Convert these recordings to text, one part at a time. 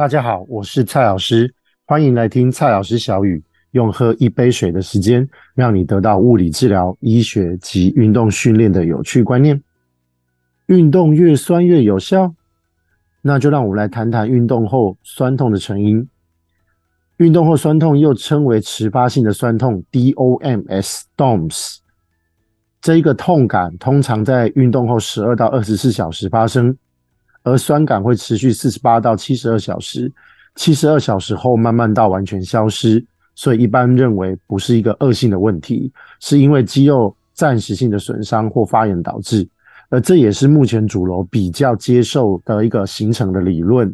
大家好，我是蔡老师，欢迎来听蔡老师小语，用喝一杯水的时间，让你得到物理治疗、医学及运动训练的有趣观念。运动越酸越有效？那就让我们来谈谈运动后酸痛的成因。运动后酸痛又称为迟发性的酸痛 （DOMS），DOMS。这一个痛感通常在运动后十二到二十四小时发生。而酸感会持续四十八到七十二小时，七十二小时后慢慢到完全消失，所以一般认为不是一个恶性的问题，是因为肌肉暂时性的损伤或发炎导致，而这也是目前主流比较接受的一个形成的理论。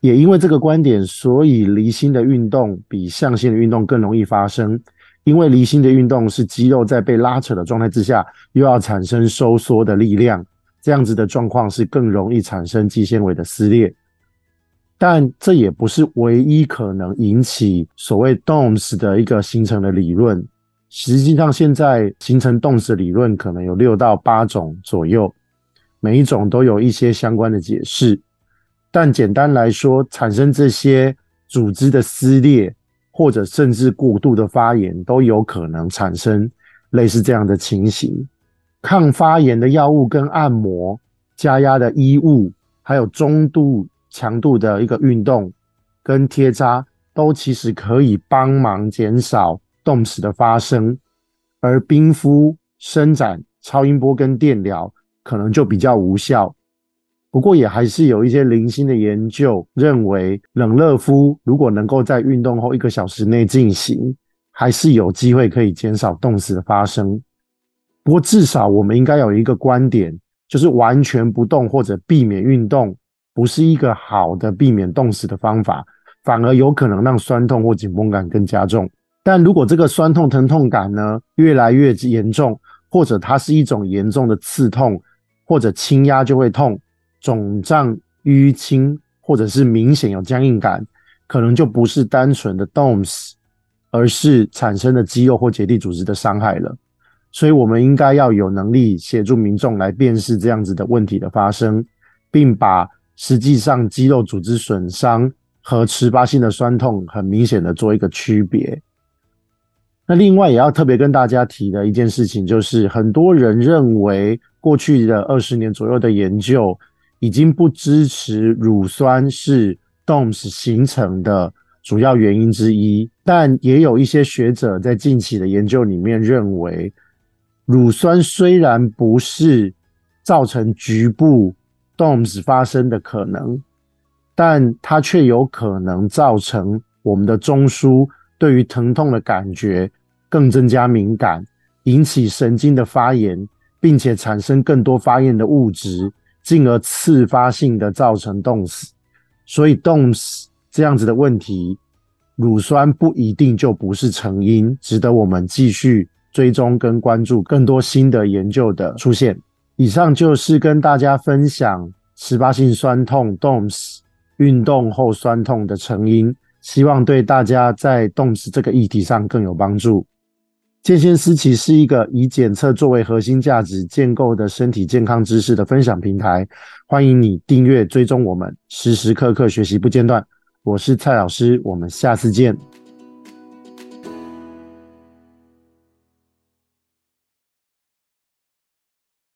也因为这个观点，所以离心的运动比向心的运动更容易发生，因为离心的运动是肌肉在被拉扯的状态之下，又要产生收缩的力量。这样子的状况是更容易产生肌纤维的撕裂，但这也不是唯一可能引起所谓 DOMS 的一个形成的理论。实际上，现在形成 DOMS 理论可能有六到八种左右，每一种都有一些相关的解释。但简单来说，产生这些组织的撕裂，或者甚至过度的发炎，都有可能产生类似这样的情形。抗发炎的药物跟按摩、加压的衣物，还有中度强度的一个运动跟贴扎，都其实可以帮忙减少冻死的发生。而冰敷、伸展、超音波跟电疗可能就比较无效。不过也还是有一些零星的研究认为，冷热敷如果能够在运动后一个小时内进行，还是有机会可以减少冻死的发生。不过，至少我们应该有一个观点，就是完全不动或者避免运动，不是一个好的避免冻死的方法，反而有可能让酸痛或紧绷感更加重。但如果这个酸痛疼痛感呢，越来越严重，或者它是一种严重的刺痛，或者轻压就会痛，肿胀淤青，或者是明显有僵硬感，可能就不是单纯的 DOMS，而是产生的肌肉或结缔组织的伤害了。所以，我们应该要有能力协助民众来辨识这样子的问题的发生，并把实际上肌肉组织损伤和迟发性的酸痛很明显的做一个区别。那另外也要特别跟大家提的一件事情，就是很多人认为过去的二十年左右的研究已经不支持乳酸是 DOMS 形成的主要原因之一，但也有一些学者在近期的研究里面认为。乳酸虽然不是造成局部 DOMS 发生的可能，但它却有可能造成我们的中枢对于疼痛的感觉更增加敏感，引起神经的发炎，并且产生更多发炎的物质，进而次发性的造成 DOMS。所以 DOMS 这样子的问题，乳酸不一定就不是成因，值得我们继续。追踪跟关注更多新的研究的出现。以上就是跟大家分享十八性酸痛 DOMS 运动后酸痛的成因，希望对大家在 DOMS 这个议题上更有帮助。健先思齐是一个以检测作为核心价值建构的身体健康知识的分享平台，欢迎你订阅追踪我们，时时刻刻学习不间断。我是蔡老师，我们下次见。